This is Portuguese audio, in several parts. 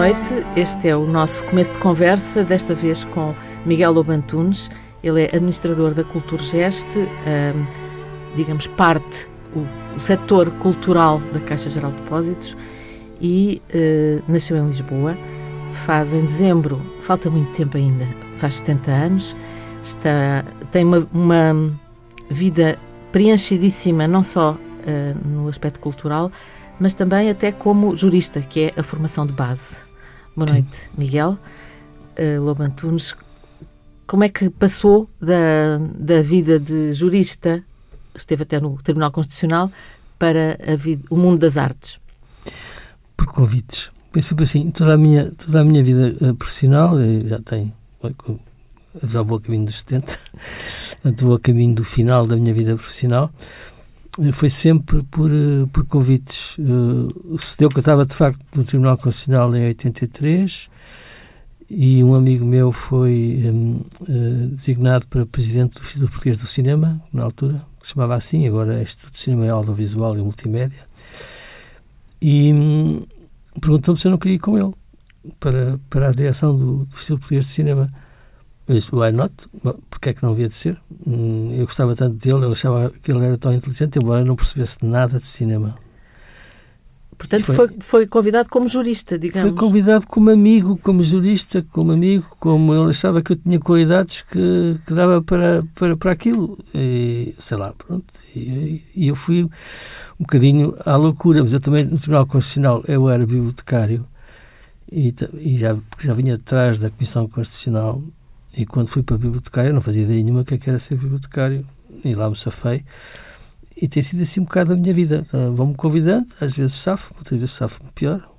Noite, este é o nosso começo de conversa, desta vez com Miguel Lobantunes. Ele é administrador da Culturgest, um, digamos, parte, o, o setor cultural da Caixa Geral de Depósitos e uh, nasceu em Lisboa. Faz em dezembro, falta muito tempo ainda, faz 70 anos, está, tem uma, uma vida preenchidíssima, não só uh, no aspecto cultural, mas também até como jurista, que é a formação de base. Boa Sim. noite, Miguel. Uh, Lobo Antunes, como é que passou da, da vida de jurista, esteve até no Tribunal Constitucional, para vida, o mundo das artes? Por convites. Foi sempre assim, toda a minha, toda a minha vida uh, profissional, já tenho, já vou a caminho dos 70, portanto vou a caminho do final da minha vida profissional, foi sempre por, eh, por convites. Uh, sucedeu que eu estava, de facto, no Tribunal Constitucional em 83 e um amigo meu foi um, uh, eh, designado para presidente do Instituto Português do Cinema, na altura, que se chamava assim, agora é Instituto de Cinema Audiovisual e Multimédia. E um, perguntou-me se eu não queria ir com ele para, para a direção do, do Instituto Português de Cinema. Eu disse, why not? Porque é que não havia de ser? Hum, eu gostava tanto dele, eu achava que ele era tão inteligente, embora não percebesse nada de cinema. Portanto, foi, foi, foi, convidado como jurista, digamos. Foi convidado como amigo, como jurista, como amigo, como ele achava que eu tinha qualidades que, que dava para, para, para aquilo. E, sei lá, pronto. E, e, eu fui um bocadinho à loucura, mas eu também, no Tribunal Constitucional, eu era bibliotecário e, e já, já vinha atrás da Comissão Constitucional e quando fui para a bibliotecária, não fazia ideia nenhuma que, é era ser bibliotecário, e lá me safei. E tem sido assim um bocado a minha vida. Uh, Vão-me convidando, às vezes safo, outras vezes safo-me pior.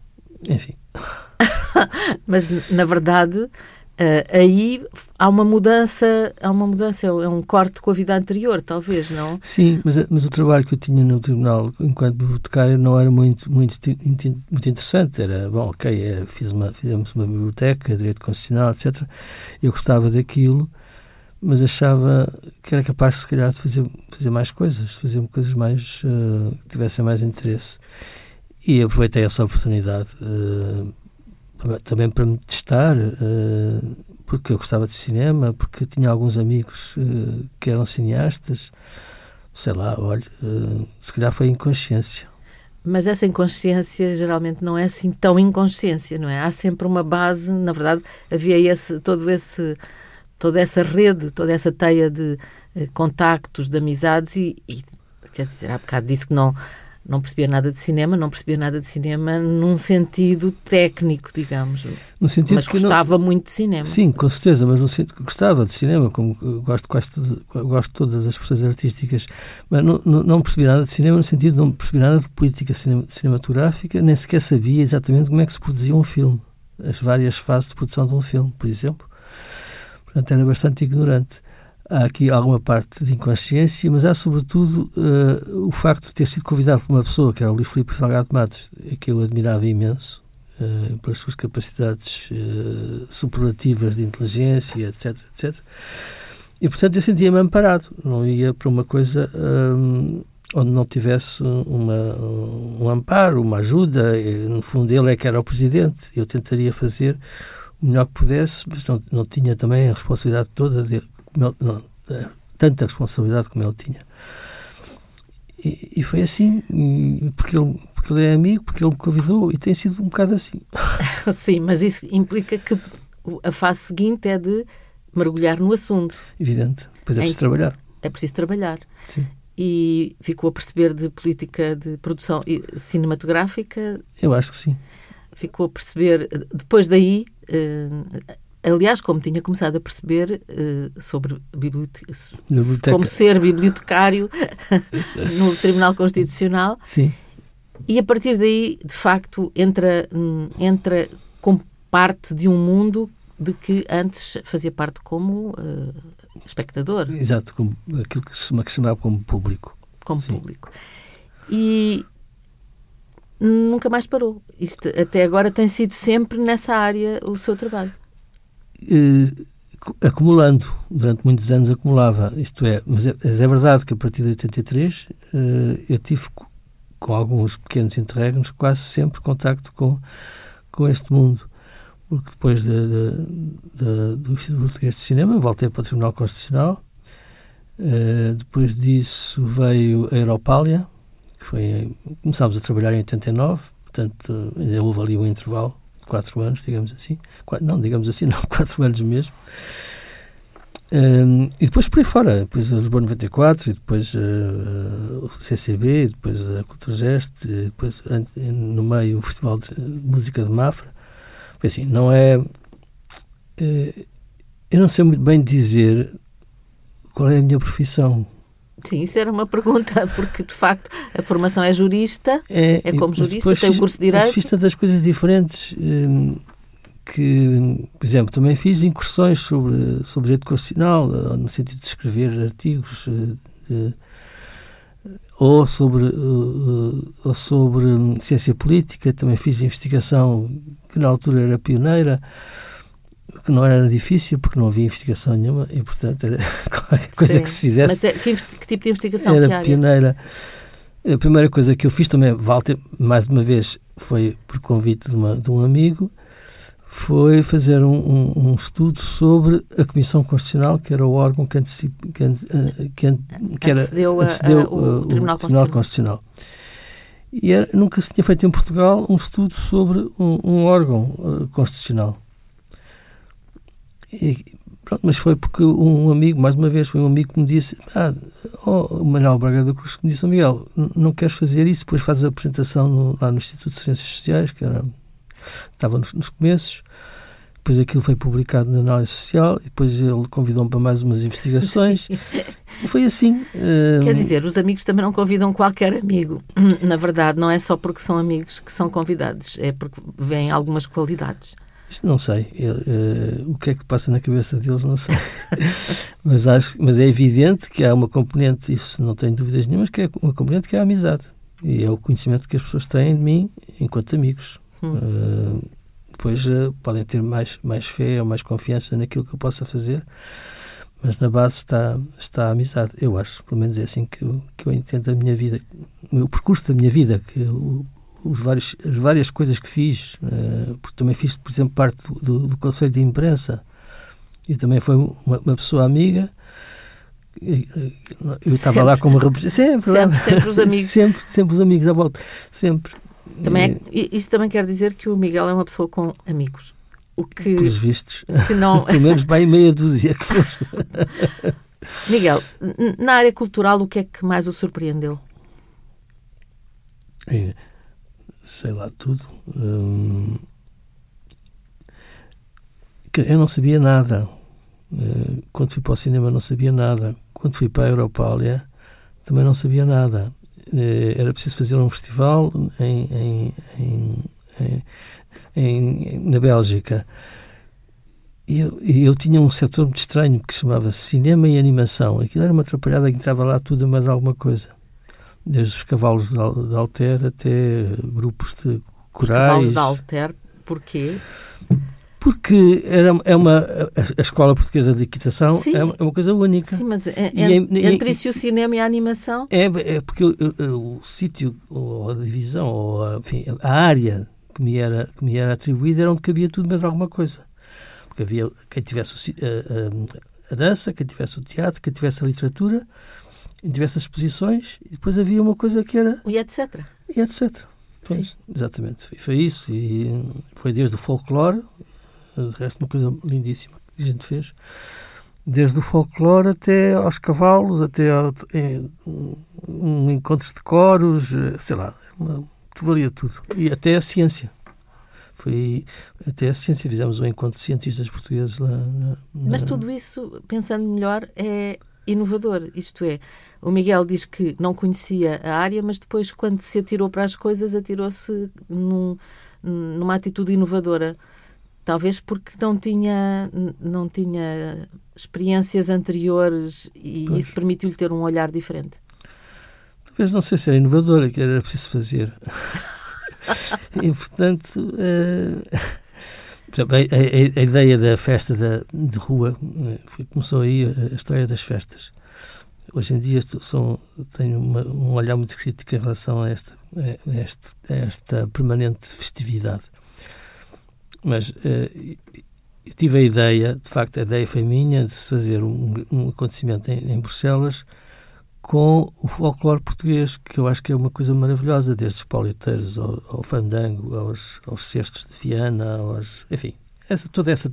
Enfim. Mas, na verdade, Uh, aí há uma mudança, há uma mudança, é um corte com a vida anterior, talvez, não? Sim, mas, mas o trabalho que eu tinha no tribunal enquanto bibliotecário não era muito, muito, muito interessante. Era, bom, ok, é, fiz uma, fizemos uma biblioteca, direito constitucional, etc. Eu gostava daquilo, mas achava que era capaz, se calhar, de fazer, fazer mais coisas, fazer coisas mais, uh, que tivessem mais interesse. E aproveitei essa oportunidade. Uh, também para me testar, uh, porque eu gostava de cinema, porque tinha alguns amigos uh, que eram cineastas. Sei lá, olha, uh, se calhar foi inconsciência. Mas essa inconsciência geralmente não é assim tão inconsciência, não é? Há sempre uma base, na verdade, havia esse, todo esse, toda essa rede, toda essa teia de contactos, de amizades e, e quer dizer, há bocado disse que não não percebia nada de cinema, não percebia nada de cinema num sentido técnico, digamos. No sentido mas gostava não... muito de cinema. Sim, com certeza, mas no sentido que gostava de cinema, como gosto, quase gosto de todas as expressões artísticas, mas não, não, não percebi nada de cinema no sentido de não percebi nada de política cinematográfica, nem sequer sabia exatamente como é que se produzia um filme, as várias fases de produção de um filme, por exemplo. Portanto, era bastante ignorante há aqui alguma parte de inconsciência, mas há sobretudo uh, o facto de ter sido convidado por uma pessoa, que era o Luís Filipe Salgado Matos, que eu admirava imenso, uh, pelas suas capacidades uh, superlativas de inteligência, etc, etc. E, portanto, eu sentia-me amparado, não ia para uma coisa onde não tivesse uma, um amparo, uma ajuda. No fundo, ele é que era o presidente. Eu tentaria fazer o melhor que pudesse, mas não, não tinha também a responsabilidade toda de, ele, não, é, tanta responsabilidade como ele tinha. E, e foi assim, porque, ele, porque ele é amigo, porque ele me convidou, e tem sido um bocado assim. Sim, mas isso implica que a fase seguinte é de mergulhar no assunto. Evidente, depois é preciso trabalhar. É preciso trabalhar. Sim. E ficou a perceber de política de produção cinematográfica? Eu acho que sim. Ficou a perceber, depois daí, eh, Aliás, como tinha começado a perceber uh, sobre como ser bibliotecário no Tribunal Constitucional. Sim. E a partir daí, de facto, entra, hum, entra como parte de um mundo de que antes fazia parte como uh, espectador. Exato, como aquilo que se chamava como público. Como Sim. público. E nunca mais parou. Isto até agora tem sido sempre nessa área o seu trabalho acumulando, durante muitos anos acumulava, isto é, mas é, mas é verdade que a partir de 83 eh, eu tive com alguns pequenos interregnos quase sempre contacto com, com este mundo, porque depois de, de, de, do Instituto Português de Cinema voltei para o Tribunal Constitucional. Uh, depois disso veio a Europália, que foi. Começámos a trabalhar em 89, portanto ainda houve ali um intervalo quatro anos, digamos assim. Não, digamos assim, não, quatro anos mesmo. Um, e depois por aí fora, depois a Lisboa 94, e depois uh, o CCB, e depois a Culturgest, e depois no meio o Festival de Música de Mafra. Foi assim, não é. Uh, eu não sei muito bem dizer qual é a minha profissão. Sim, isso era uma pergunta, porque de facto a formação é jurista, é, é como jurista, tem o curso de Direito. Mas fiz tantas coisas diferentes. Um, que, por exemplo, também fiz incursões sobre, sobre direito constitucional, eh, no sentido de escrever artigos, de, eh, ou sobre, eh, ou sobre ciência política, também fiz investigação que na altura era pioneira, que não era difícil porque não havia investigação nenhuma e, portanto, era qualquer coisa Sim. que se fizesse. Mas é, que, que, tipo de investigação? Era pioneira. A primeira coisa que eu fiz também, Walter, mais uma vez, foi por convite de, uma, de um amigo, foi fazer um, um, um, estudo sobre a Comissão Constitucional, que era o órgão que, antecip, que, eh, que, que era, antecedeu, antecedeu a, a, o, o, Tribunal, Tribunal Constitucional. Constitucional. E era, nunca se tinha feito em Portugal um estudo sobre um, um órgão uh, constitucional. E, pronto, mas foi porque um amigo, mais uma vez, foi um amigo que me disse: ah, oh, o Manuel Braga da Cruz, que me disse: oh, Miguel, não queres fazer isso? Depois fazes a apresentação no, lá no Instituto de Ciências Sociais, que era estava nos, nos começos. Depois aquilo foi publicado na Análise Social e depois ele convidou-me para mais umas investigações. foi assim. Uh... Quer dizer, os amigos também não convidam qualquer amigo. Na verdade, não é só porque são amigos que são convidados, é porque vêm algumas qualidades. Isto não sei. Uh, o que é que passa na cabeça deles, não sei. mas, acho, mas é evidente que há uma componente, isso não tenho dúvidas nenhumas, que é uma componente que é a amizade. E é o conhecimento que as pessoas têm de mim enquanto amigos. Hum. Uh, depois uh, podem ter mais, mais fé ou mais confiança naquilo que eu possa fazer, mas na base está, está a amizade. Eu acho, pelo menos é assim que eu, que eu entendo a minha vida, o percurso da minha vida, que o, os vários, as várias coisas que fiz, uh, porque também fiz, por exemplo, parte do, do, do Conselho de Imprensa e também foi uma, uma pessoa amiga. Eu estava lá como representante. Sempre, sempre, sempre os amigos. sempre, sempre os amigos à volta. Sempre. Também é, isso também quer dizer que o Miguel é uma pessoa com amigos. O que, Pelos vistos. Que não... Pelo menos bem meia dúzia. Miguel, na área cultural, o que é que mais o surpreendeu? É, sei lá, tudo. Hum, eu não sabia nada. Eh, quando fui para o cinema, não sabia nada. Quando fui para a Europália, também não sabia nada. Eh, era preciso fazer um festival em, em, em, na Bélgica. E eu, eu, tinha um setor muito estranho que chamava cinema e animação. Aquilo era uma atrapalhada que entrava lá tudo mais alguma coisa. Desde os cavalos de Alter até grupos de corais. Os cavalos de Alter, porquê? Porque era, é uma, a Escola Portuguesa de Equitação Sim. é uma, é uma coisa única. Sim, mas é, é, entre isso o cinema e a animação? É, é porque o, o, o sítio, ou a divisão, ou a, enfim, a área que me, era, que me era atribuída era onde cabia tudo mais alguma coisa. Porque havia quem tivesse a, a, a dança, quem tivesse o teatro, quem tivesse a literatura, quem tivesse as exposições, e depois havia uma coisa que era... E etc. E etc. Pois, Sim. exatamente. E foi isso. E foi desde o folclore, de resto, uma coisa lindíssima que a gente fez. Desde o folclore até aos cavalos, até ao, é, um, encontros de coros, sei lá, uma, valia tudo. E até a ciência. Foi até a ciência, fizemos um encontro de cientistas portugueses lá. Na, na... Mas tudo isso, pensando melhor, é inovador. Isto é, o Miguel diz que não conhecia a área, mas depois, quando se atirou para as coisas, atirou-se num, numa atitude inovadora. Talvez porque não tinha, não tinha experiências anteriores e pois. isso permitiu-lhe ter um olhar diferente. Talvez não sei se era inovadora, que era preciso fazer. e, portanto, uh, a, a, a, ideia da festa da, de rua eh, foi, começou aí a, a história das festas. Hoje em dia estou, sou, tenho uma, um olhar muito crítico em relação a esta, a esta, permanente festividade Mas uh, tive a ideia, de facto, a ideia foi minha, de se fazer um, um acontecimento em, em Bruxelas com o folclore português, que eu acho que é uma coisa maravilhosa, desde os pauliteiros ao, ao fandango, aos, aos cestos de Viana, aos, enfim, essa, toda essa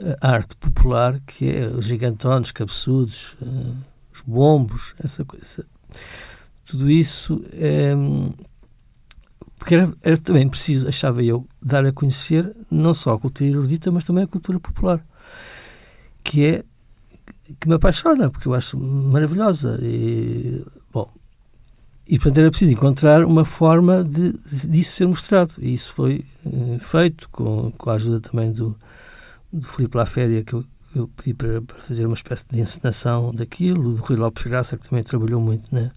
eh, arte popular que é os gigantones, cabeçudos, uh, os bombos, essa coisa. Tudo isso é, porque era, era, também preciso, achava eu, dar a conhecer não só a cultura erudita, mas também a cultura popular, que é que me apaixona, porque eu acho maravilhosa. E, bom, e portanto era preciso encontrar uma forma de, disso ser mostrado. E isso foi uh, feito com, com a ajuda também do, do Filipe Laféria, que eu, eu pedi para, para, fazer uma espécie de encenação daquilo, do Rui Lopes Graça, que também trabalhou muito na,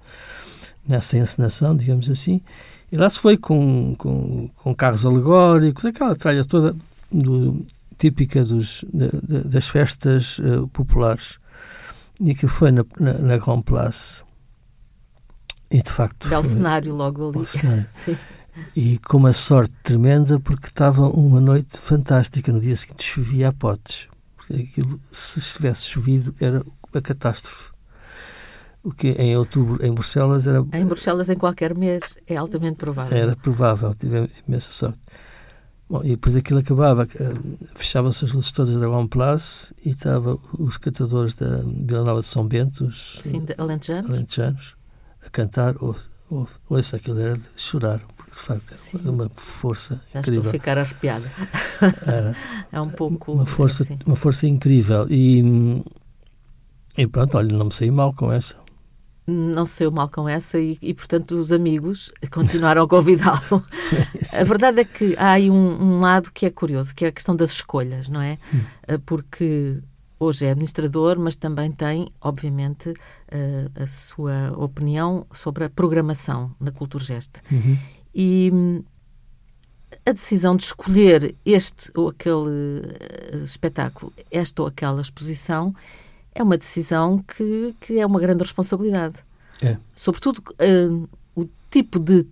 nessa encenação, digamos assim. E lá se foi com, com, com carros alegóricos, aquela tralha toda do, típica dos, de, de, das festas uh, populares. E aquilo foi na, na, na Grand Place. E de facto. Belo cenário logo ali. Cenário. Sim. E com uma sorte tremenda, porque estava uma noite fantástica. No dia seguinte chovia a potes. Porque aquilo, se tivesse chovido, era uma catástrofe. O que em outubro em Bruxelas era. Em Bruxelas, em qualquer mês, é altamente provável. Era provável, tivemos imensa sorte. Bom, e depois aquilo acabava, eh, fechavam-se as luzes todas da Grand Place e estavam os cantadores da Vila Nova de São Bento, os Sim, Alentejanos. Alentejanos, a cantar. Ou, ou, ouça, aquilo era de chorar, porque de facto Sim. era uma força Já incrível. estou a ficar arrepiada. Era, é um pouco... Uma força, uma força incrível. E, e pronto, olha, não me saí mal com essa não saiu mal com essa e, e portanto, os amigos continuaram a convidá-lo. a verdade é que há aí um, um, lado que é curioso, que é a questão das escolhas, não é? Hum. Eh, porque hoje é administrador, mas também tem, obviamente, eh, a sua opinião sobre a programação na Culturgest. Uhum. E hum, a decisão de escolher este ou aquele eh, espetáculo, esta ou aquela exposição, é uma decisão que, que é uma grande responsabilidade. É. Sobretudo uh, o tipo de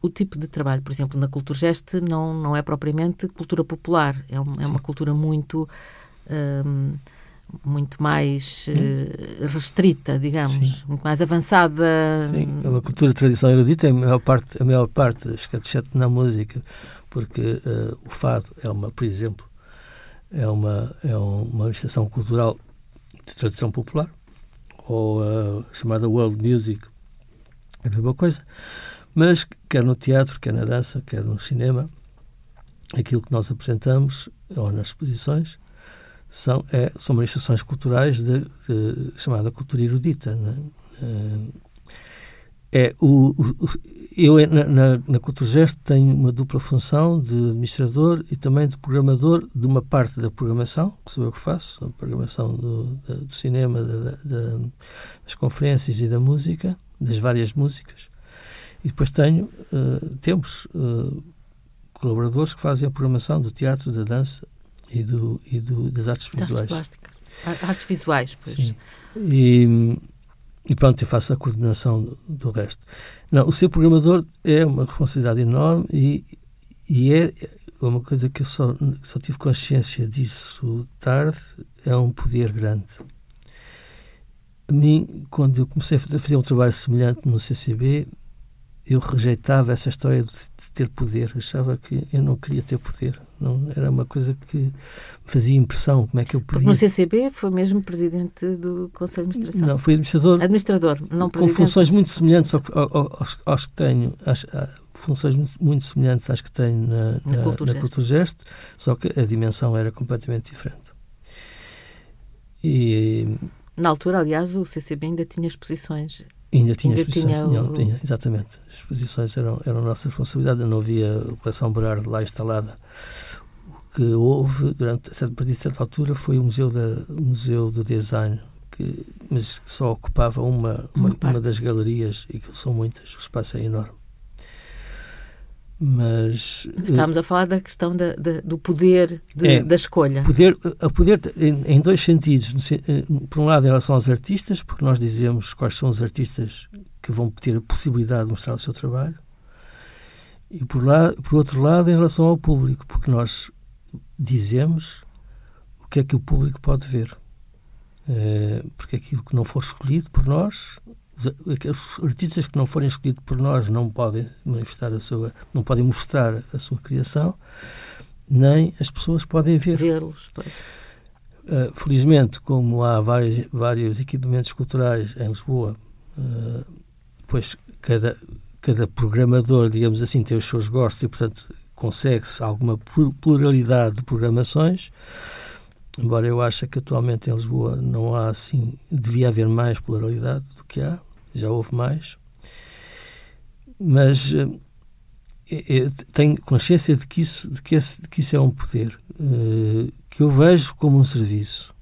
o tipo de trabalho, por exemplo, na Culturgest não não é propriamente cultura popular, é, um, é uma cultura muito uh, muito mais uh, restrita, digamos, Sim. muito mais avançada. Sim, é uma cultura tradicional erudita, a maior parte, a maior parte, exceto na música, porque uh, o fado é uma, por exemplo, é uma é uma manifestação cultural de tradição popular, ou a chamada world music, é a mesma coisa. Mas, quer no teatro, quer na dança, quer no cinema, aquilo que nós apresentamos, ou nas exposições, são, é, são manifestações culturais de, de chamada cultura erudita. Né? É, o, o, eu, na, na, na Culturgest, tenho uma dupla função de administrador e também de programador de uma parte da programação, que sou eu que faço, a programação do, do cinema, da, da, das conferências e da música, das várias músicas. E depois tenho, uh, temos uh, colaboradores que fazem a programação do teatro, da dança e, do, e do, das artes visuais. Artes plásticas. Artes visuais, pois. Sim. E, e pronto, eu faço a coordenação do, do, resto. Não, o ser programador é uma responsabilidade enorme e, e é uma coisa que eu só, só tive consciência disso tarde, é um poder grande. A mim, quando eu comecei a fazer um trabalho semelhante no CCB, eu rejeitava essa história de, ter poder. Achava que eu não queria ter poder. Não, era uma coisa que me fazia impressão. Como é que eu podia. No CCB foi mesmo presidente do Conselho de Administração? Não, fui administrador. Administrador, não presidente. Com funções muito semelhantes aos, aos que tenho. Às, funções muito semelhantes às que tenho na, na, na, Cultura, na Cultura Gesto, só que a dimensão era completamente diferente. E. Na altura, aliás, o CCB ainda tinha exposições Ainda tinha Ainda exposições. Tinha o... não, tinha, exatamente. As exposições eram, eram nossa responsabilidade. Não havia a coleção Berardo lá instalada. Que houve, durante, a partir de certa altura, foi o Museu, da, o museu do Design, que, mas que só ocupava uma, uma, uma, das galerias, e que são muitas, o espaço é enorme. Mas estamos a falar da questão da, da do poder de, é, da escolha. Poder, a poder em, em, dois sentidos. Eh, por um lado, em relação aos artistas, porque nós dizemos quais são os artistas que vão ter a possibilidade de mostrar o seu trabalho. E por, lá, por outro lado, em relação ao público, porque nós dizemos o que é que o público pode ver. Uh, porque aquilo que não for escolhido por nós, os, artistas que não forem escolhidos por nós não podem manifestar a sua, não podem mostrar a sua criação, nem as pessoas podem ver. Vê-los. Uh, felizmente, como há vários, vários equipamentos culturais em Lisboa, uh, pois cada, cada programador, digamos assim, tem os seus gostos e, portanto, consegue-se alguma pluralidade de programações. Embora eu ache que atualmente em Lisboa não há assim, devia haver mais pluralidade do que há, já houve mais. Mas eu tenho consciência de que isso, de que esse, de que isso é um poder uh, que eu vejo como um serviço.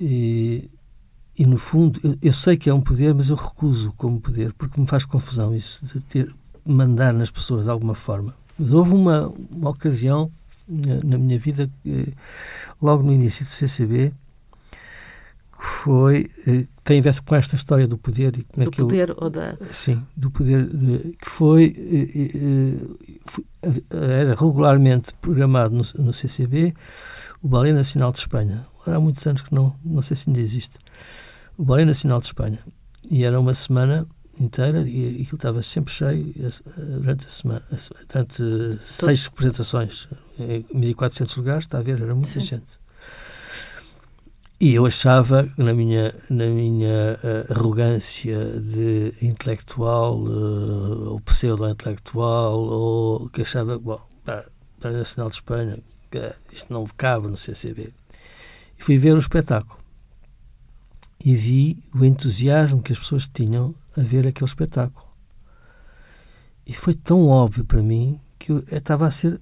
E, e no fundo, eu, eu, sei que é um poder, mas eu recuso como poder, porque me faz confusão isso de ter mandar nas pessoas de alguma forma. Mas houve uma, uma ocasião na, na minha vida, logo no início do CCB, que foi eh, tem a ver com esta história do poder e como do é que poder eu, ou da sim do poder de, que foi, foi, era regularmente programado no, no, CCB o Ballet Nacional de Espanha. Há muitos anos que não não sei se ainda existe. O Ballet Nacional de Espanha. E era uma semana inteira e aquilo estava sempre cheio durante a semana durante Todo. seis representações 1400 lugares está a ver era muita sim. gente e eu achava, na minha, na minha uh, arrogância de intelectual, uh, ou pseudo-intelectual, ou que achava, bom, para a Nacional de Espanha, isto não cabe no CCB. E fui ver o espetáculo. E vi o entusiasmo que as pessoas tinham a ver aquele espetáculo. E foi tão óbvio para mim que eu estava a ser.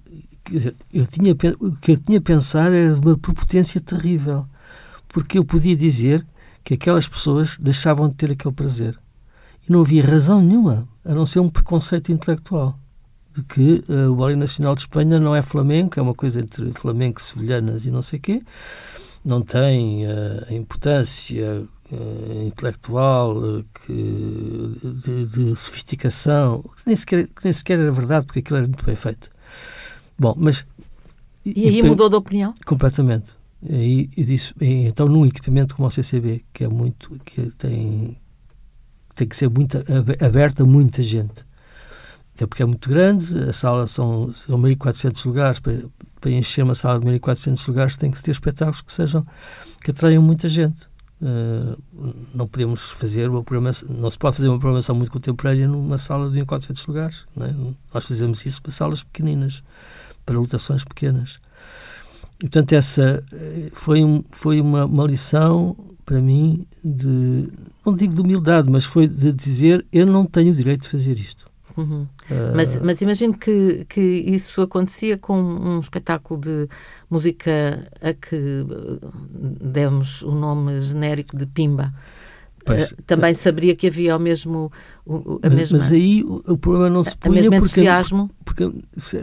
Dizer, eu tinha, o que eu tinha a pensar era de uma prepotência terrível porque eu podia dizer que aquelas pessoas deixavam de ter aquele prazer. E não havia razão nenhuma, a não ser um preconceito intelectual de que uh, o Ballet Nacional de Espanha não é flamenco, é uma coisa entre flamenco, sevilhanas e não sei o quê, não tem uh, a importância uh, intelectual que, de, de, sofisticação, que nem, sequer, que nem sequer era verdade, porque aquilo era muito bem feito. Bom, mas... E, e aí mudou de opinião? Completamente. E, e disse, então, num equipamento como o CCB, que é muito, que tem, tem que ser muito aberto a muita gente, até porque é muito grande, a sala são, são 1.400 lugares, para, para encher uma sala de 1.400 lugares tem que ter espetáculos que sejam, que atraiam muita gente. Uh, não podemos fazer uma programação, não se pode fazer uma programação muito contemporânea numa sala de 1.400 lugares. É? Nós fazemos isso para salas pequeninas, para lotações pequenas. E, portanto, essa eh, foi, um, foi uma, uma lição para mim de, não digo de humildade, mas foi de dizer eu não tenho o direito de fazer isto. Uhum. Uh... Mas, mas imagino que, que isso acontecia com um espetáculo de música a que eh, demos o nome genérico de Pimba. Pois, uh, também saberia que havia o mesmo o, a mas, mesma mas aí o, o, problema não se punha porque, porque,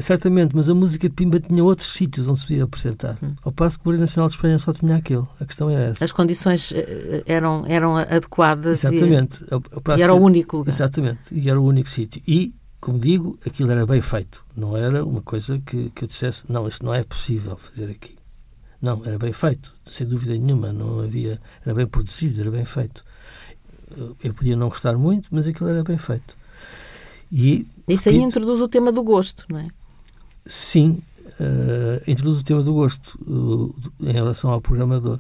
certamente mas a música Pimba tinha outros sítios onde se podia apresentar. Hum. ao passo que o Nacional de Espanha só tinha aquele a questão é essa. As condições eh, eram eram adequadas exatamente. E, e era o único lugar. Exatamente. E era o único sítio. E como digo aquilo era bem feito. Não era uma coisa que, que eu dissesse não isto não é possível fazer aqui. Não era bem feito. Sem dúvida nenhuma. Não havia era bem produzido era bem feito eu podia não gostar muito, mas aquilo era bem feito. E, Isso aí introduz o tema do gosto, não é? Sim, uh, introduz o tema do gosto uh, em relação ao programador.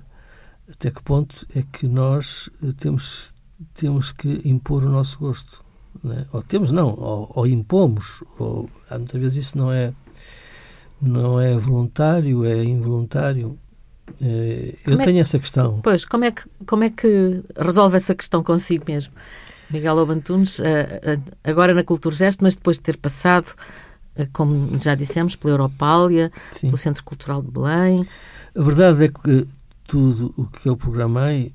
Até que ponto é que nós uh, temos, temos que impor o nosso gosto? É? Ou temos, não, ou, ou impomos. Ou, muitas vezes isso não é, não é voluntário, é involuntário. Eh, eu é tenho essa questão. Pois, como é, que, como é que resolve essa questão consigo mesmo? Miguel Obantunes, eh, eh, agora na Cultura Gesto, mas depois de ter passado, como já dissemos, pela Europália, Sim. pelo Centro Cultural de Belém. A verdade é que tudo o que eu programei,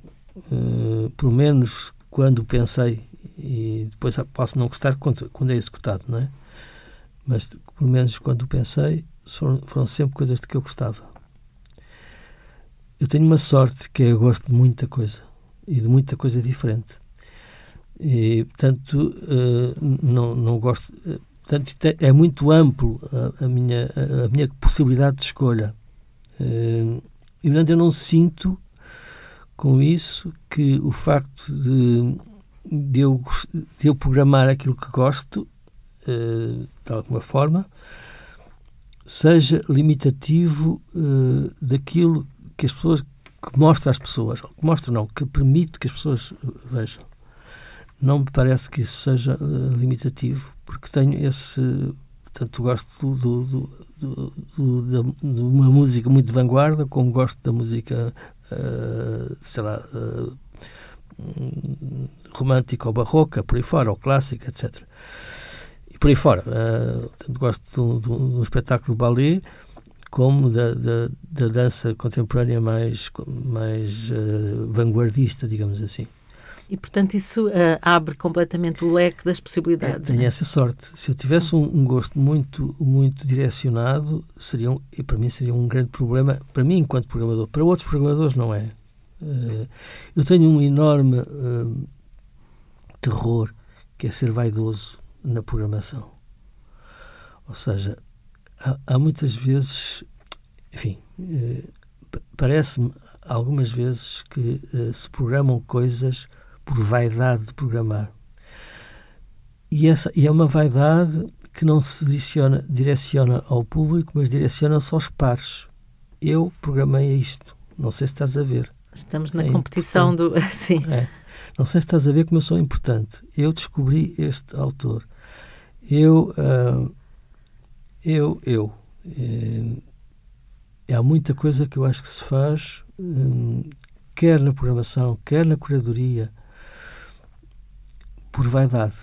pelo menos quando pensei, e depois posso não gostar quando, é executado, não é? Mas pelo menos quando pensei, foram sempre coisas de que eu gostava eu tenho uma sorte que é eu gosto de muita coisa e de muita coisa diferente. E, portanto, uh, não, não gosto. Uh, portanto, é, é muito amplo a, a minha, a, a, minha possibilidade de escolha. Uh, e, portanto, eu não sinto com isso que o facto de, de, eu, de eu programar aquilo que gosto, de alguma forma, seja limitativo daquilo que as pessoas que mostra às pessoas, que mostra não, que permite que as pessoas vejam. Não me parece que isso seja uh, limitativo, porque tenho esse. Portanto, gosto do, do, do, do, de uma música muito de vanguarda, como gosto da música, uh, sei lá, uh, romântica ou barroca, por aí fora, ou clássica, etc. E por aí fora. Uh, gosto de um espetáculo de ballet como da, da, da, dança contemporânea mais, mais vanguardista, digamos assim. E, portanto, isso uh, abre completamente o leque das possibilidades. É, tenho é? essa sorte. Se eu tivesse um, um, gosto muito, muito direcionado, seria um, e para mim seria um grande problema, para mim enquanto programador. Para outros programadores não é. Uh, eu tenho um enorme uh, terror, que é ser vaidoso na programação. Ou seja, há, há muitas vezes, enfim, parece-me algumas vezes que se programam coisas por vaidade de programar. E, essa, e é uma vaidade que não se direciona, direciona ao público, mas direciona-se aos pares. Eu programei isto. Não sei se estás a ver. Estamos na é competição importante. do. Sim. É. Não sei se estás a ver como eu sou importante. Eu descobri este autor. Eu. Uh, eu. Eu. Uh, há muita coisa que eu acho que se faz, um, quer na programação, quer na curadoria, por vaidade.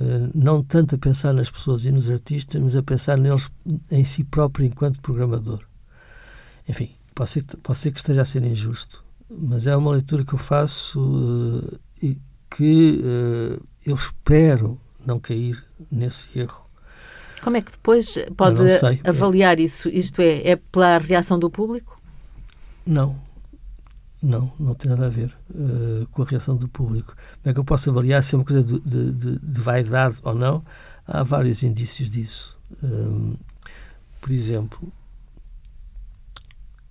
Uh, não tanto a pensar nas pessoas e nos artistas, mas a pensar neles em si próprio enquanto programador. Enfim, pode ser, pode ser que esteja a ser injusto, mas é uma leitura que eu faço e que eu espero não cair nesse erro. Como é que depois pode avaliar isso? Isto é, é pela reação do público? Não, não, não tem nada a ver uh, com a reação do público. Como é que eu posso avaliar se é uma coisa de, de, de vaidade ou não? Há vários indícios disso. Um, por exemplo,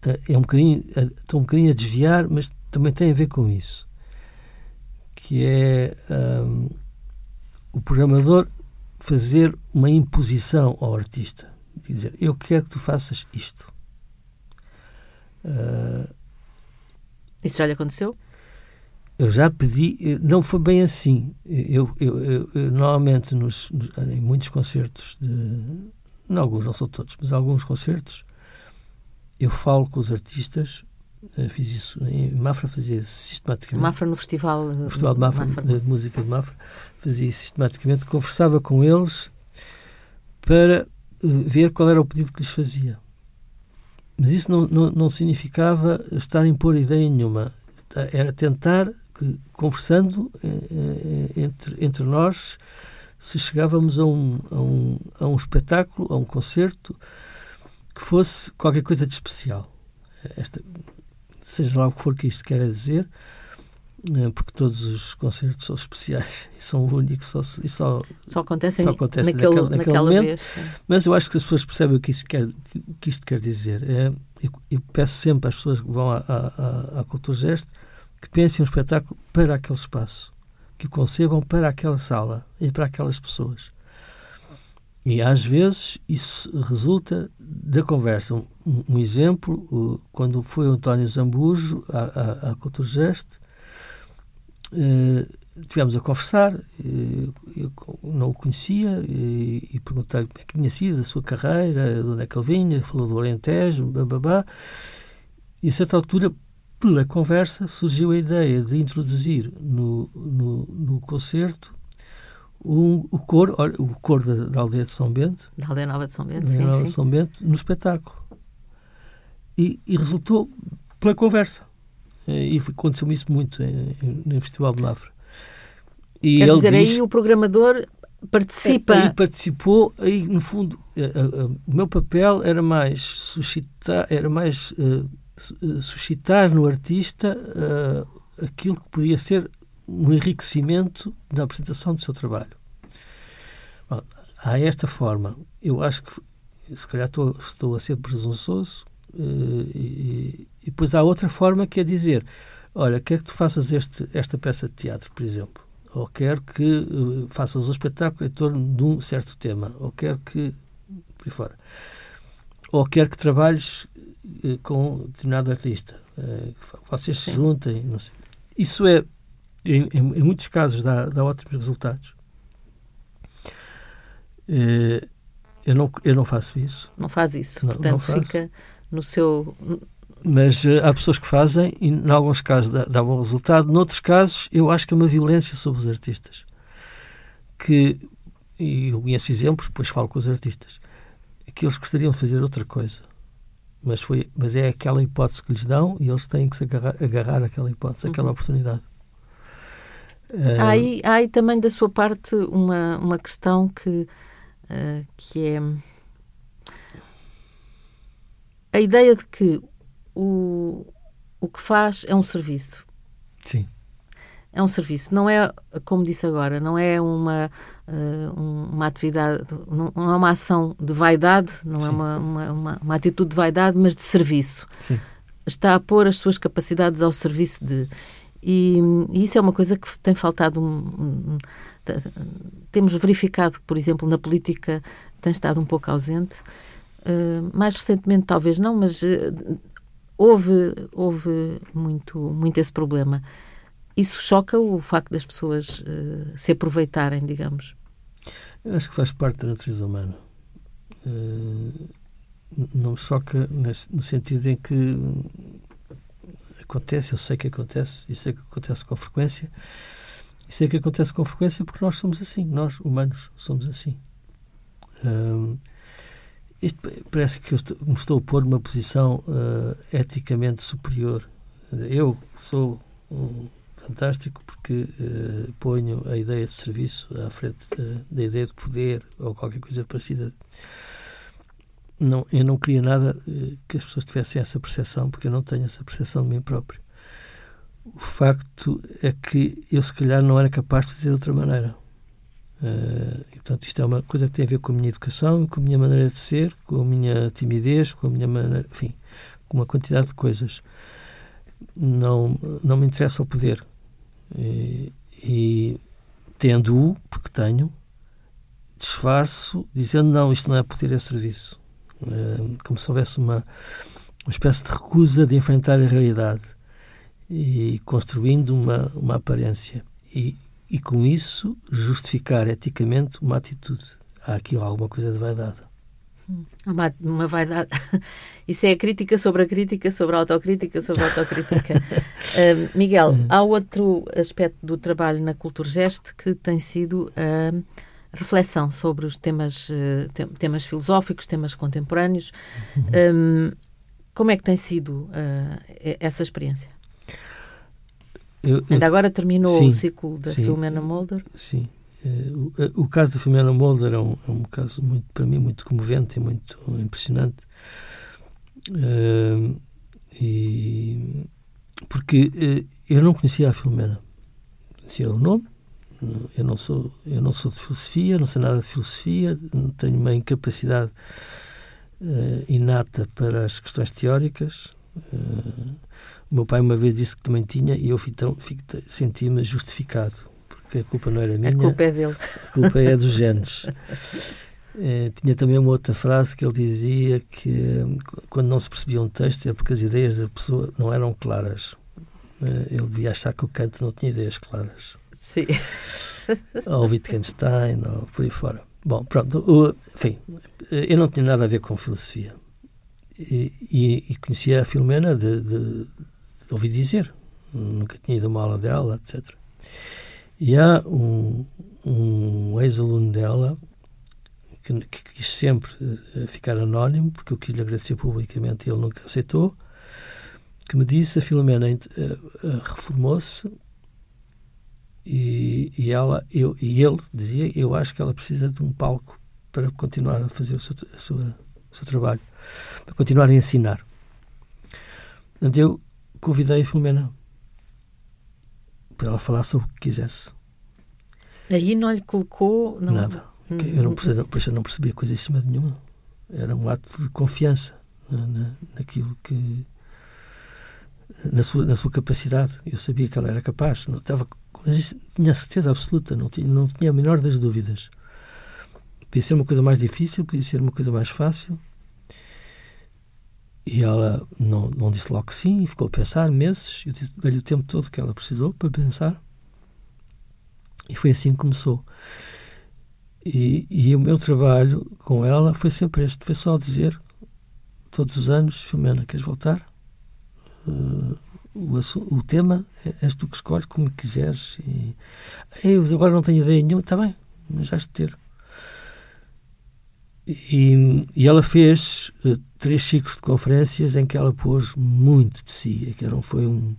uh, é um bocadinho, uh, estou um bocadinho a desviar, mas também tem a ver com isso. Que é um, o programador fazer uma imposição ao artista. Dizer, eu quero que tu faças isto. Uh, isso já lhe aconteceu? Eu já pedi, não foi bem assim. Eu, eu, eu, eu normalmente, nos, em muitos concertos, de, não alguns, não são todos, mas alguns concertos, eu falo com os artistas. Fiz isso em Mafra, fazia sistematicamente. Mafra no Festival, no festival de Mafra, Mafra, de música de Mafra, fazia sistematicamente, conversava com eles para ver qual era o pedido que lhes fazia. Mas isso não, não, não significava estar a impor ideia nenhuma. Era tentar, que, conversando eh, eh, entre, entre nós, se chegávamos a um, a, um, a um espetáculo, a um concerto, que fosse qualquer coisa de especial. Esta, seja lá o que for que isto quer dizer, né, porque todos os concertos são especiais e são únicos, só, e só, só acontecem só acontece naquele, naquele, naquele momento. Vez. Mas eu acho que as pessoas percebem o que isto quer, que isto quer dizer. É, eu, eu, peço sempre às pessoas que vão à, à, à Cultura Gesto que pensem um espetáculo para aquele espaço, que o concebam para aquela sala e para aquelas pessoas. E às vezes isso resulta da conversa. Um, um exemplo, quando foi o António Zambujo à, à, à Cultura Gesto, Uh, tivemos a conversar, uh, eu não o conhecia e, e perguntei-lhe como é que tinha sido a sua carreira, de onde é que ele vinha, falou do Alentejo, babá. E a certa altura, pela conversa, surgiu a ideia de introduzir no, no, no concerto um, o coro, o coro da, da, aldeia de São Bento. Da aldeia Nova de São Bento, sim, Nova de São Bento, no espetáculo. E, e resultou pela conversa. Eh, e aconteceu-me isso muito no Festival de Mafra. E Quer dizer, diz, aí o programador participa. Aí participou, aí no fundo, eh, eh, o meu papel era mais suscitar, era mais uh, suscitar no artista uh, aquilo que podia ser um enriquecimento da apresentação do seu trabalho. Bom, há esta forma. Eu acho que, se calhar, estou, estou a ser presunçoso, uh, e, e, depois há outra forma que é dizer: olha, quero que tu faças este, esta peça de teatro, por exemplo, ou quero que uh, faças um espetáculo em torno de um certo tema, ou quero que. por aí fora. Ou quero que trabalhes uh, com determinado artista, que vocês se juntem, não sei. Isso é, em, em, muitos casos, dá, dá ótimos resultados. Eu não, eu não faço isso. Não faz isso. Não, Portanto, não fica no seu. Mas uh, há pessoas que fazem e, em alguns casos, dá, dá bom resultado. Noutros casos, eu acho que é uma violência sobre os artistas. Que, e eu conheço exemplos, depois falo com os artistas, que eles gostariam de fazer outra coisa. Mas, foi, mas é aquela hipótese que lhes dão e eles têm que se agarrar, agarrar àquela hipótese, àquela uhum. oportunidade. Há aí, há aí também da sua parte uma, uma questão que, uh, que é a ideia de que o, o que faz é um serviço. Sim. É um serviço, não é, como disse agora, não é uma, uh, uma atividade, não, não, é uma ação de vaidade, não é Sim. é uma, uma, uma, uma, atitude de vaidade, mas de serviço. Sim. Está a pôr as suas capacidades ao serviço de. E, e isso é uma coisa que tem faltado. Um, um, temos verificado, por exemplo, na política, tem estado um pouco ausente. Uh, mais recentemente, talvez não, mas uh, houve, houve muito, muito esse problema. Isso choca o facto das pessoas uh, se aproveitarem, digamos? Eu acho que faz parte da natureza humana. não choca nesse, no sentido em que acontece, eu sei que acontece, e sei que acontece com frequência, e sei que acontece com frequência porque nós somos assim, nós, humanos, somos assim. Isto parece que eu estou, me estou a pôr numa posição uh, eticamente superior. Eu sou um fantástico porque uh, ponho a ideia de serviço à frente da, da, ideia de poder ou qualquer coisa parecida. Não, eu não queria nada uh, que as pessoas tivessem essa percepção, porque eu não tenho essa percepção de mim próprio. O facto é que eu, se calhar, não era capaz de fazer de outra maneira. Uh, e, portanto, isto é uma coisa que tem a ver com a minha educação, com a minha maneira de ser, com a minha timidez, com a minha maneira, enfim, com uma quantidade de coisas. Não, não me interessa o poder. E, e tendo-o, porque tenho, disfarço dizendo não, isto não é poder, é serviço. Uh, como se houvesse uma, uma espécie de recusa de enfrentar a realidade e construindo uma, uma aparência. E, e com isso justificar eticamente uma atitude. Há aqui alguma coisa de vaidade. Hum, uma, uma vaidade. Isso é a crítica sobre a crítica, sobre a autocrítica, sobre a autocrítica. uh, Miguel, hum. há outro aspecto do trabalho na Culturgest que tem sido a reflexão sobre os temas, uh, temas filosóficos, temas contemporâneos. Uhum. Um, como é que tem sido uh, essa experiência? Eu, eu, Ainda agora terminou sim, o ciclo da sim, Filomena Mulder? Sim. Uh, o, eh, o, caso da Filomena Mulder é um, é um, caso, muito, para mim, muito comovente e muito impressionante. Uh, e, porque eu não conhecia a Filomena. Conhecia o nome. Eu não sou eu não sou de filosofia, não sei nada de filosofia, tenho uma incapacidade inata para as questões teóricas. O meu pai uma vez disse que também tinha e eu então, senti-me justificado, porque a culpa não era minha. A culpa é dele. A culpa é dos genes. É, tinha também uma outra frase que ele dizia que quando não se percebia um texto é porque as ideias da pessoa não eram claras. Ele devia achar que o Kant não tinha ideias claras. Sim. ou Wittgenstein, ou por aí fora. Bom, pronto. O, enfim, eu não tinha nada a ver com filosofia. E, e, e conhecia a Filomena de, de, ouvi dizer, nunca tinha ido a uma aula dela, etc. E há um, um ex-aluno dela que, que, quis sempre uh, ficar anónimo, porque eu quis lhe agradecer publicamente e ele nunca aceitou, que me disse, a Filomena uh, uh, reformou-se e, e, ela, eu, e ele dizia, eu acho que ela precisa de um palco para continuar a fazer o seu, a sua, o seu trabalho, para continuar a ensinar. Portanto, eu convidei a Filomena para ela falar sobre o que quisesse. Aí não lhe colocou não, nada, Uhum. Eu não percebia, eu não percebia coisíssima nenhuma. Era um ato de confiança na, naquilo que. Na sua, na sua capacidade. Eu sabia que ela era capaz. Não estava, tinha certeza absoluta, não tinha, não tinha a menor das dúvidas. Podia ser uma coisa mais difícil, podia ser uma coisa mais fácil. E ela não, não disse logo que sim, ficou a pensar meses. Eu dei-lhe o tempo todo que ela precisou para pensar. E foi assim que começou. E, e, o meu trabalho com ela foi sempre este: foi só dizer, todos os anos, Filomena, queres voltar? Uh, o, o, tema é, és tu que escolhes como quiseres. E, eu agora não tenho ideia nenhuma, está bem, mas já de ter. E, e ela fez uh, três ciclos de conferências em que ela pôs muito de si. Que eram, foi um,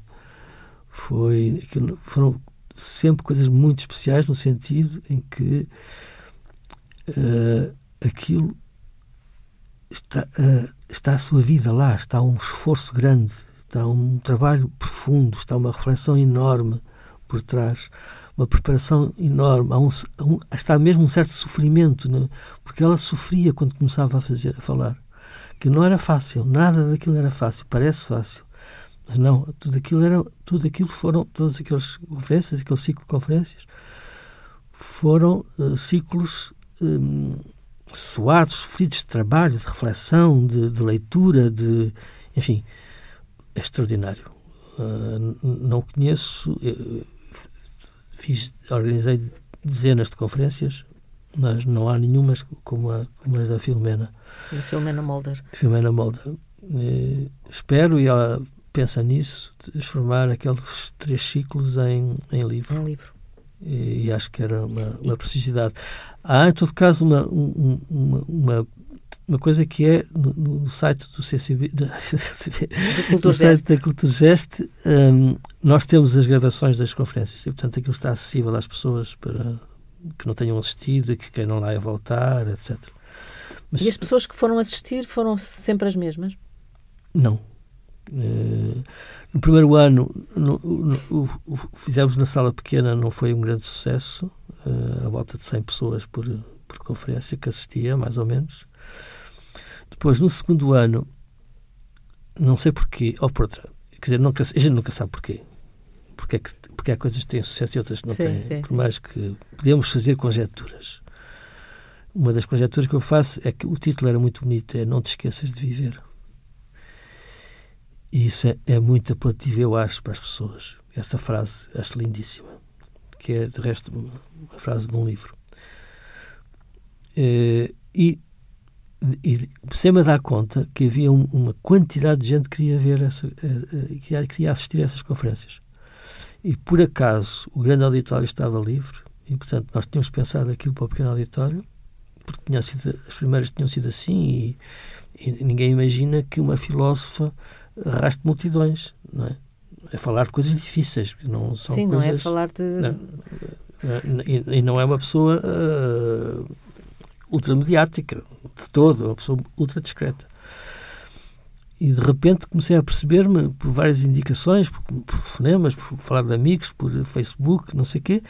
foi, foram sempre coisas muito especiais no sentido em que uh, aquilo está, uh, está a sua vida lá, está um esforço grande, está um trabalho profundo, está uma reflexão enorme por trás, uma preparação enorme, há um, está mesmo um certo sofrimento, né? porque ela sofria quando começava a fazer, a falar, que não era fácil, nada daquilo era fácil, parece fácil, mas não, tudo aquilo era, tudo aquilo foram, todas aquelas conferências, aquele ciclo de conferências, foram uh, ciclos um, suados, sofridos de trabalho, de reflexão, de, de leitura, de enfim, é extraordinário. Uh, não conheço, fiz, organizei dezenas de conferências, mas não há nenhuma como, a, como as da Filomena. Da Filomena Molder. Filomena Molder. Uh, espero, e ela pensa nisso, transformar aqueles três ciclos em, em livro. Em livro. E, e acho que era uma, uma precisidade. Há, em todo caso, uma, uma, uma, uma coisa que é no, no site do CCB, do no site da Culturgest, um, nós temos as gravações das conferências e, portanto, aquilo está acessível às pessoas para que não tenham assistido e que queiram lá voltar, etc. Mas, e as pessoas que foram assistir foram sempre as mesmas? Não. Uh, no primeiro ano, no, no, o, o, fizemos na sala pequena, não foi um grande sucesso, uh, a volta de 100 pessoas por, por conferência que assistia, mais ou menos. Depois, no segundo ano, não sei porquê, ou por outra, quer dizer, nunca, a gente nunca sabe porquê. Porque, é que, porque há coisas que têm sucesso e outras que não sim, têm. Sim. Por mais que podemos fazer conjecturas. Uma das conjecturas que eu faço é que o título era muito bonito, é Não te esqueças de viver. E isso é, é muito apelativo, eu acho, para as pessoas. Esta frase acho lindíssima, que é, de resto, uma, uma frase de um livro. Uh, e e comecei-me a dar conta que havia um, uma quantidade de gente que queria ver essa, uh, queria, queria assistir a essas conferências. E por acaso o grande auditório estava livre e, portanto, nós tínhamos pensado aquilo para o pequeno auditório, porque tinha sido, as primeiras tinham sido assim e, e ninguém imagina que uma filósofa arraste multidões, não é? É falar de coisas difíceis, não são Sim, coisas, não é falar de... Não, e, e, não é uma pessoa uh, ultramediática, de todo, uma pessoa ultra discreta. E de repente comecei a perceber-me, por várias indicações, por, por telefonemas, por falar de amigos, por Facebook, não sei o quê,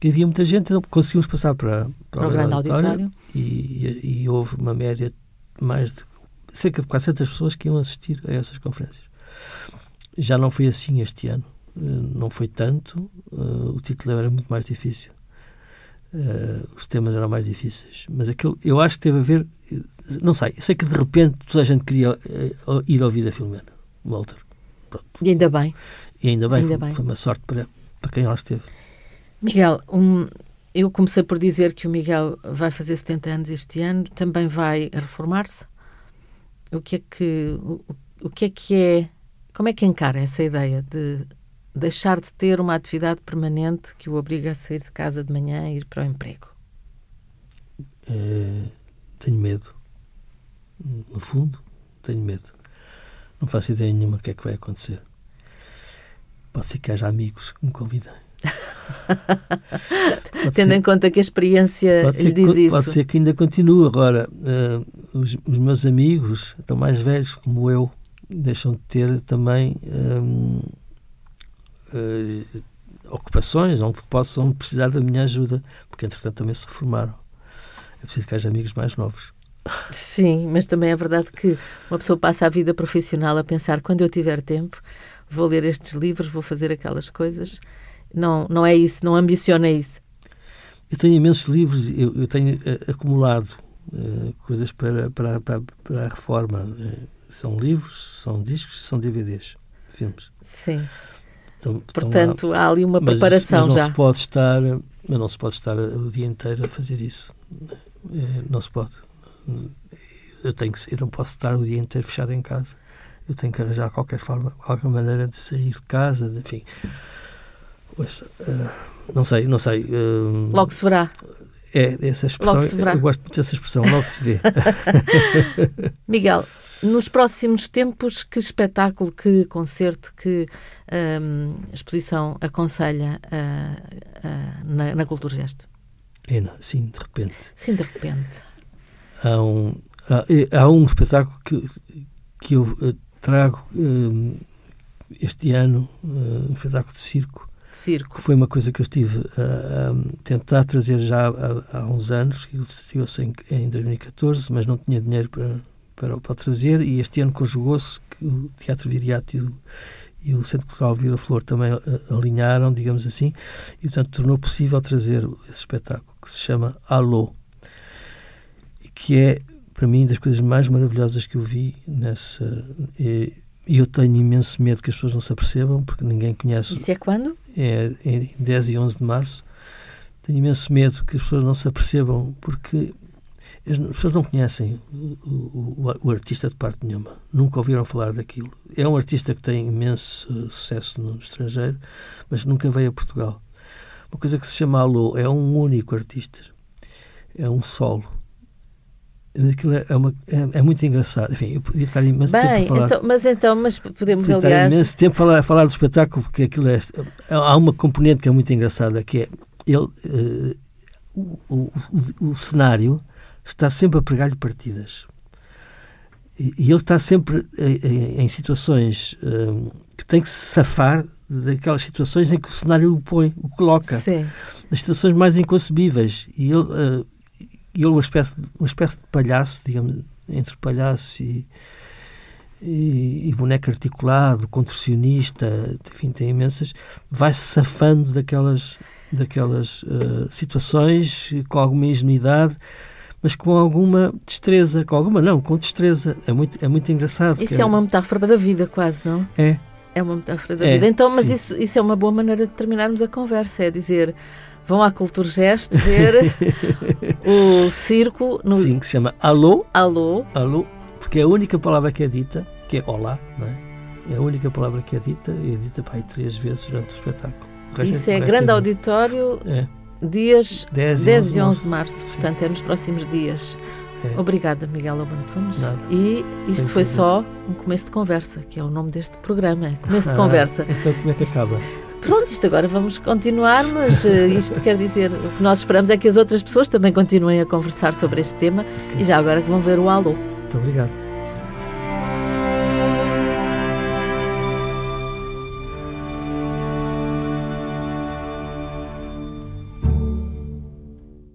que havia muita gente, então conseguimos passar para, para, para o grande auditório, auditório. E, e, houve uma média mais de cerca de 400 pessoas que iam assistir a essas conferências. Já não foi assim este ano, eh, não foi tanto, uh, o título era muito mais difícil. Uh, os temas eram mais difíceis, mas aquilo eu acho que teve a ver, não sei, eu sei que de repente toda a gente queria uh, ir ouvir a Filomena, Walter. Pronto. E ainda bem. E ainda bem, ainda foi, bem. foi uma sorte para, para quem lá esteve. Miguel, um, eu comecei por dizer que o Miguel vai fazer 70 anos este ano, também vai reformar-se? o que é que o, o que é que é como é que encara essa ideia de deixar de ter uma atividade permanente que o obriga a sair de casa de manhã e ir para o emprego? É, tenho medo. No fundo, tenho medo. Não faço ideia nenhuma do que é que vai acontecer. Pode ser que haja amigos que me convidem. Tendo ser, em conta que a experiência lhe diz que, isso. Pode ser que ainda continue. Agora, uh, os, os, meus amigos, estão mais velhos como eu, deixam de ter também um, uh, eh, ocupações onde possam precisar da minha ajuda, porque entretanto também se reformaram. é preciso que haja amigos mais novos. Sim, mas também é verdade que uma pessoa passa a vida profissional a pensar quando eu tiver tempo, vou ler estes livros, vou fazer aquelas coisas. Não, não é isso, não ambiciona isso. Eu tenho imensos livros, eu, eu tenho uh, acumulado uh, coisas para, para, para, para, a reforma. São livros, são discos, são DVDs, filmes. Sim. Então, Portanto, há, ali uma mas, preparação mas não já. Se pode estar, mas não se pode estar o dia inteiro a fazer isso. Não se pode. Eu tenho que, eu não posso estar o dia inteiro fechado em casa. Eu tenho que arranjar qualquer forma, qualquer maneira de sair de casa, enfim. Pois, uh, não sei, não sei. Uh, logo se verá. É, essa expressão. Logo se verá. Eu gosto muito dessa expressão, logo se vê. Miguel, nos próximos tempos, que espetáculo, que concerto, que um, exposição aconselha uh, na, na Cultura Gesto? É, sim, de repente. Sim, de repente. Há um, há, há um espetáculo que, que eu eh, trago um, este ano, um espetáculo de circo, circo. Foi uma coisa que eu estive a, a tentar trazer já há, há uns anos, que estreou-se em, em 2014, mas não tinha dinheiro para, para, para trazer, e este ano conjugou-se que o Teatro Viriato e o, e o Centro Cultural Vila Flor também alinharam, digamos assim, e portanto tornou possível trazer esse espetáculo que se chama Alô, que é para mim das coisas mais maravilhosas que eu vi nessa. E, e eu tenho imenso medo que as pessoas não se apercebam, porque ninguém conhece. Isso é quando? É em 10 e 11 de março. Tenho imenso medo que as pessoas não se apercebam, porque as pessoas não conhecem o, o, o, artista de parte nenhuma. Nunca ouviram falar daquilo. É um artista que tem imenso uh, sucesso no estrangeiro, mas nunca veio a Portugal. Uma coisa que se chama Alô é um único artista. É um solo aquilo é, uma, é, é, muito engraçado. Enfim, eu podia estar imenso Bem, tempo a falar. Então, mas então, mas podemos, aliás... imenso tempo a falar, a falar do espetáculo, porque aquilo é... Há uma componente que é muito engraçada, que é ele... Uh, o, o, o, cenário está sempre a pregar-lhe partidas. E, e, ele está sempre em, em situações uh, que tem que se safar daquelas situações em que o cenário o põe, o coloca. Sim. Das situações mais inconcebíveis. E ele... Uh, ele uma espécie de, uma espécie de palhaço, digamos, entre palhaço e, e, e boneco articulado, contorcionista, enfim, tem imensas, vai-se safando daquelas, daquelas uh, situações com alguma ingenuidade, mas com alguma destreza, com alguma não, com destreza. É muito, é muito engraçado. Isso é uma metáfora da vida, quase, não? É. É uma metáfora da é, vida. Então, mas isso, isso é uma boa maneira de terminarmos a conversa, é dizer vão à Culturgest ver o circo no... Sim, que se chama Alô. Alô. Alô, porque é a única palavra que é dita, que é olá, não é? É a única palavra que é dita e é dita aí três vezes durante o espetáculo. O Isso é grande é auditório, é. Dias 10 e 10 11, 11 de março, portanto é nos próximos dias. É. Obrigada, Miguel Abantunes. E isto foi só um começo de conversa, que é o nome deste programa. Começo de ah, conversa. Então como é que acaba? Pronto, isto agora vamos continuar, mas uh, isto quer dizer, o que nós esperamos é que as outras pessoas também continuem a conversar sobre este tema okay. e já agora que vão ver o Alô. Muito obrigado.